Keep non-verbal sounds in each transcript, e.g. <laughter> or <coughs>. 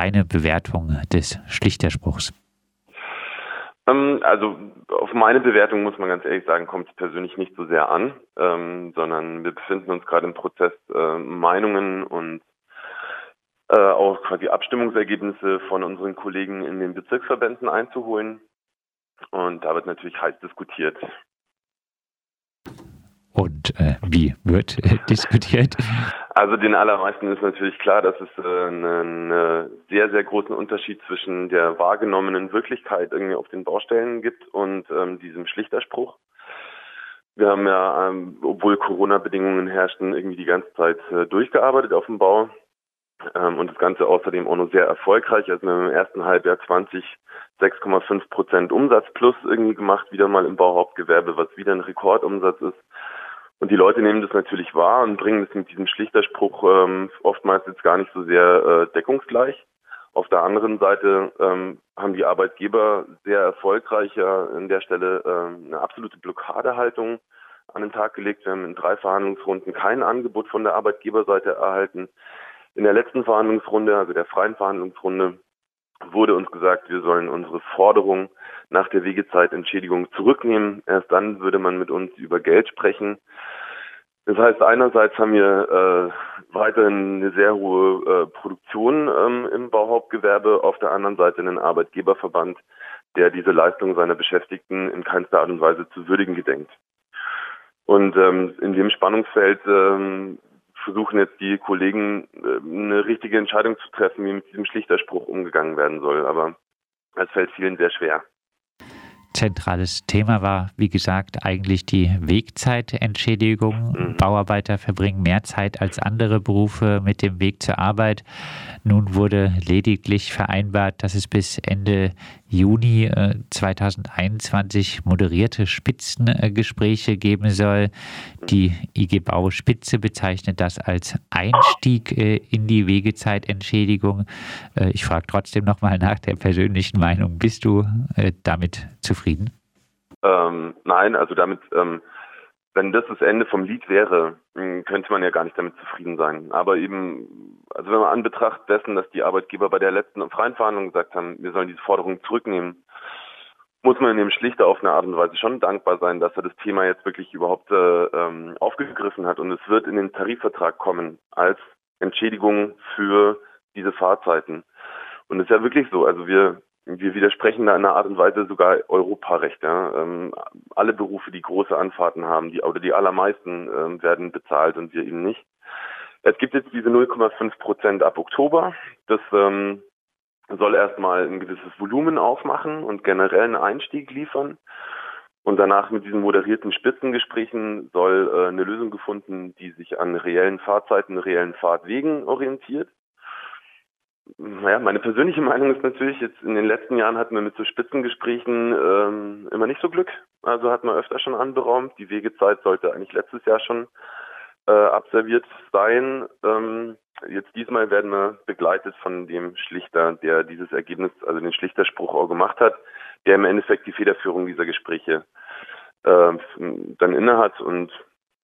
deine Bewertung des Schlichterspruchs? Ähm, also auf meine Bewertung muss man ganz ehrlich sagen, kommt es persönlich nicht so sehr an, ähm, sondern wir befinden uns gerade im Prozess, äh, Meinungen und äh, auch quasi Abstimmungsergebnisse von unseren Kollegen in den Bezirksverbänden einzuholen. Und da wird natürlich heiß diskutiert. Und äh, wie wird äh, <laughs> diskutiert? Also den allermeisten ist natürlich klar, dass es äh, einen äh, sehr, sehr großen Unterschied zwischen der wahrgenommenen Wirklichkeit irgendwie auf den Baustellen gibt und ähm, diesem Schlichterspruch. Wir haben ja, ähm, obwohl Corona-Bedingungen herrschten, irgendwie die ganze Zeit äh, durchgearbeitet auf dem Bau. Ähm, und das Ganze außerdem auch noch sehr erfolgreich. Also wir haben im ersten Halbjahr 20 6,5 Prozent Umsatz plus irgendwie gemacht, wieder mal im Bauhauptgewerbe, was wieder ein Rekordumsatz ist. Und die Leute nehmen das natürlich wahr und bringen das mit diesem Schlichterspruch ähm, oftmals jetzt gar nicht so sehr äh, deckungsgleich. Auf der anderen Seite ähm, haben die Arbeitgeber sehr erfolgreich ja, an der Stelle ähm, eine absolute Blockadehaltung an den Tag gelegt. Wir haben in drei Verhandlungsrunden kein Angebot von der Arbeitgeberseite erhalten. In der letzten Verhandlungsrunde, also der freien Verhandlungsrunde, wurde uns gesagt, wir sollen unsere Forderung nach der Wegezeitentschädigung zurücknehmen. Erst dann würde man mit uns über Geld sprechen. Das heißt, einerseits haben wir äh, weiterhin eine sehr hohe äh, Produktion ähm, im Bauhauptgewerbe, auf der anderen Seite einen Arbeitgeberverband, der diese Leistung seiner Beschäftigten in keinster Art und Weise zu würdigen gedenkt. Und ähm, in dem Spannungsfeld ähm, versuchen jetzt die Kollegen äh, eine richtige Entscheidung zu treffen, wie mit diesem Schlichterspruch umgegangen werden soll. Aber es fällt vielen sehr schwer zentrales Thema war, wie gesagt, eigentlich die Wegzeitentschädigung. Mhm. Bauarbeiter verbringen mehr Zeit als andere Berufe mit dem Weg zur Arbeit. Nun wurde lediglich vereinbart, dass es bis Ende Juni äh, 2021 moderierte Spitzengespräche geben soll. Die IG Bau Spitze bezeichnet das als Einstieg äh, in die Wegezeitentschädigung. Äh, ich frage trotzdem nochmal nach der persönlichen Meinung. Bist du äh, damit zufrieden? Ähm, nein, also damit ähm, wenn das das Ende vom Lied wäre, hm, könnte man ja gar nicht damit zufrieden sein. Aber eben, also wenn man anbetracht dessen, dass die Arbeitgeber bei der letzten freien Verhandlung gesagt haben, wir sollen diese Forderung zurücknehmen, muss man dem Schlichter auf eine Art und Weise schon dankbar sein, dass er das Thema jetzt wirklich überhaupt äh, ähm, aufgegriffen hat. Und es wird in den Tarifvertrag kommen als Entschädigung für diese Fahrzeiten. Und es ist ja wirklich so, also wir wir widersprechen da in einer Art und Weise sogar Europarecht. Ja. Ähm, alle Berufe, die große Anfahrten haben, die oder die allermeisten ähm, werden bezahlt und wir eben nicht. Es gibt jetzt diese 0,5 Prozent ab Oktober. Das ähm, soll erstmal ein gewisses Volumen aufmachen und generell einen Einstieg liefern. Und danach mit diesen moderierten Spitzengesprächen soll äh, eine Lösung gefunden, die sich an reellen Fahrzeiten, reellen Fahrtwegen orientiert naja, meine persönliche Meinung ist natürlich, jetzt in den letzten Jahren hatten wir mit so Spitzengesprächen ähm, immer nicht so Glück. Also hat man öfter schon anberaumt. Die Wegezeit sollte eigentlich letztes Jahr schon äh, absolviert sein. Ähm, jetzt diesmal werden wir begleitet von dem Schlichter, der dieses Ergebnis, also den Schlichterspruch auch gemacht hat, der im Endeffekt die Federführung dieser Gespräche äh, dann innehat und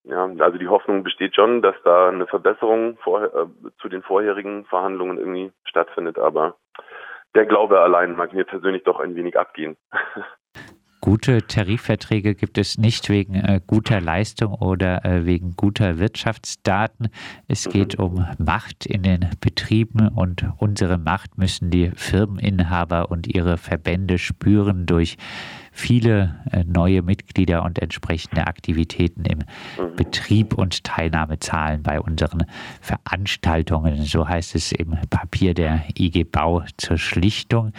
ja, also die Hoffnung besteht schon, dass da eine Verbesserung vor, äh, zu den vorherigen Verhandlungen irgendwie stattfindet, aber der Glaube allein mag mir persönlich doch ein wenig abgehen. <laughs> Gute Tarifverträge gibt es nicht wegen äh, guter Leistung oder äh, wegen guter Wirtschaftsdaten. Es mhm. geht um Macht in den Betrieben und unsere Macht müssen die Firmeninhaber und ihre Verbände spüren durch viele äh, neue Mitglieder und entsprechende Aktivitäten im mhm. Betrieb und Teilnahmezahlen bei unseren Veranstaltungen. So heißt es im Papier der IG Bau zur Schlichtung.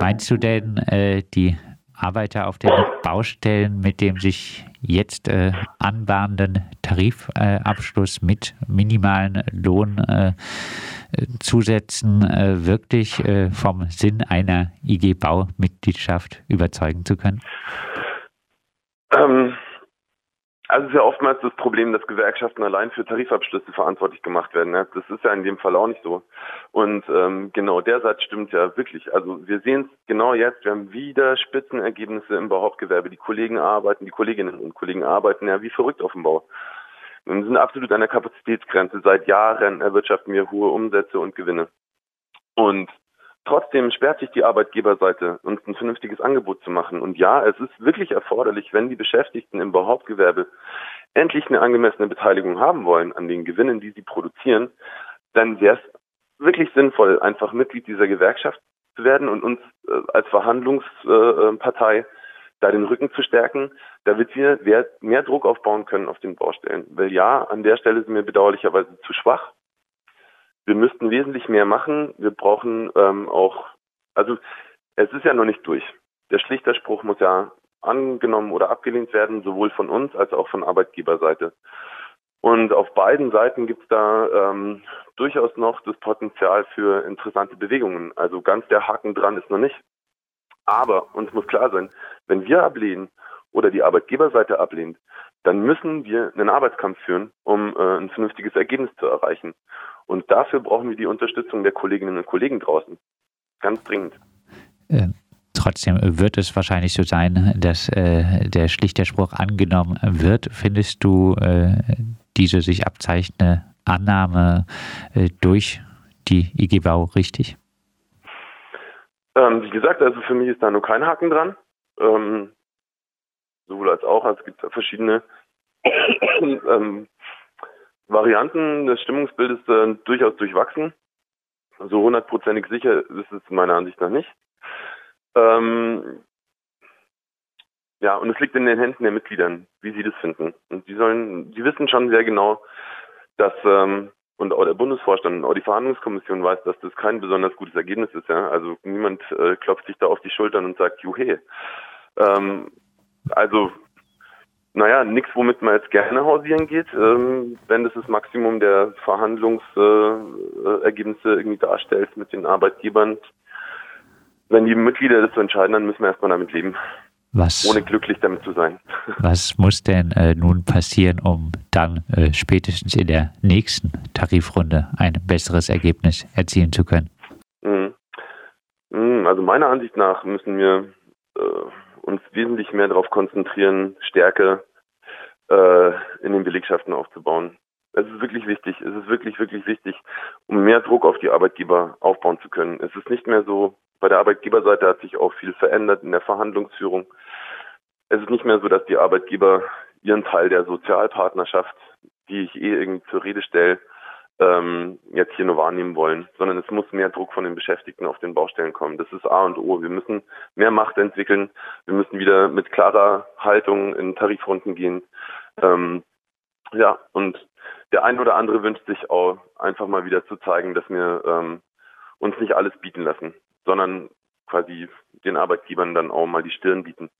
Meinst du denn, äh, die Arbeiter auf den Baustellen mit dem sich jetzt äh, anbahnenden Tarifabschluss äh, mit minimalen Lohnzusätzen äh, äh, wirklich äh, vom Sinn einer IG Bau-Mitgliedschaft überzeugen zu können? Ähm, also es ist ja oftmals das Problem, dass Gewerkschaften allein für Tarifabschlüsse verantwortlich gemacht werden. Ne? Das ist ja in dem Fall auch nicht so. Und ähm, genau der Satz stimmt ja wirklich. Also wir sehen es genau jetzt. Wir haben wieder Spitzenergebnisse im Bauhauptgewerbe. Die Kollegen arbeiten, die Kolleginnen und Kollegen arbeiten ja wie verrückt auf dem Bau. Wir sind absolut an der Kapazitätsgrenze. Seit Jahren erwirtschaften wir hohe Umsätze und Gewinne. Und Trotzdem sperrt sich die Arbeitgeberseite, uns ein vernünftiges Angebot zu machen. Und ja, es ist wirklich erforderlich, wenn die Beschäftigten im Behauptgewerbe endlich eine angemessene Beteiligung haben wollen an den Gewinnen, die sie produzieren, dann wäre es wirklich sinnvoll, einfach Mitglied dieser Gewerkschaft zu werden und uns äh, als Verhandlungspartei äh, da den Rücken zu stärken, damit wir mehr Druck aufbauen können auf den Baustellen. Weil ja, an der Stelle sind wir bedauerlicherweise zu schwach wir müssten wesentlich mehr machen. Wir brauchen ähm, auch, also es ist ja noch nicht durch. Der Schlichterspruch muss ja angenommen oder abgelehnt werden, sowohl von uns als auch von Arbeitgeberseite. Und auf beiden Seiten gibt es da ähm, durchaus noch das Potenzial für interessante Bewegungen. Also ganz der Haken dran ist noch nicht. Aber uns muss klar sein, wenn wir ablehnen oder die Arbeitgeberseite ablehnt, dann müssen wir einen Arbeitskampf führen, um äh, ein vernünftiges Ergebnis zu erreichen. Und dafür brauchen wir die Unterstützung der Kolleginnen und Kollegen draußen. Ganz dringend. Äh, trotzdem wird es wahrscheinlich so sein, dass äh, der Schlichterspruch angenommen wird. Findest du äh, diese sich abzeichnende Annahme äh, durch die IGBau richtig? Ähm, wie gesagt, also für mich ist da nur kein Haken dran. Ähm, sowohl als auch. Also es gibt verschiedene <coughs> ähm, Varianten des Stimmungsbildes äh, durchaus durchwachsen. So hundertprozentig sicher ist es meiner Ansicht nach nicht. Ähm, ja, und es liegt in den Händen der Mitgliedern, wie sie das finden. Und sie sollen, sie wissen schon sehr genau, dass ähm, und auch der Bundesvorstand und auch die Verhandlungskommission weiß, dass das kein besonders gutes Ergebnis ist. Ja? Also niemand äh, klopft sich da auf die Schultern und sagt, juhe. Ähm, also naja, nichts, womit man jetzt gerne hausieren geht, ähm, wenn das das Maximum der Verhandlungsergebnisse äh, irgendwie darstellt mit den Arbeitgebern. Wenn die Mitglieder das so entscheiden, dann müssen wir erstmal damit leben. Was, ohne glücklich damit zu sein. <laughs> Was muss denn äh, nun passieren, um dann äh, spätestens in der nächsten Tarifrunde ein besseres Ergebnis erzielen zu können? Mhm. mhm also meiner Ansicht nach müssen wir uns wesentlich mehr darauf konzentrieren, Stärke äh, in den Belegschaften aufzubauen. Es ist wirklich wichtig. Es ist wirklich, wirklich wichtig, um mehr Druck auf die Arbeitgeber aufbauen zu können. Es ist nicht mehr so, bei der Arbeitgeberseite hat sich auch viel verändert in der Verhandlungsführung. Es ist nicht mehr so, dass die Arbeitgeber ihren Teil der Sozialpartnerschaft, die ich eh irgendwie zur Rede stelle, ähm, jetzt hier nur wahrnehmen wollen, sondern es muss mehr Druck von den Beschäftigten auf den Baustellen kommen. Das ist A und O. Wir müssen mehr Macht entwickeln. Wir müssen wieder mit klarer Haltung in Tarifrunden gehen. Ähm, ja, und der ein oder andere wünscht sich auch einfach mal wieder zu zeigen, dass wir ähm, uns nicht alles bieten lassen, sondern quasi den Arbeitgebern dann auch mal die Stirn bieten.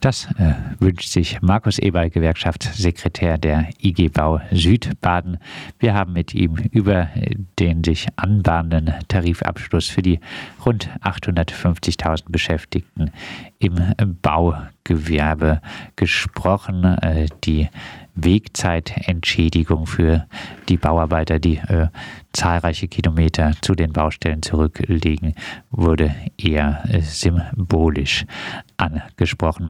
Das äh, wünscht sich Markus Eberl, Gewerkschaftssekretär der IG Bau Südbaden. Wir haben mit ihm über den sich anbahnenden Tarifabschluss für die rund 850.000 Beschäftigten im Baugewerbe gesprochen. Äh, die Wegzeitentschädigung für die Bauarbeiter, die äh, zahlreiche Kilometer zu den Baustellen zurücklegen, wurde eher äh, symbolisch angesprochen.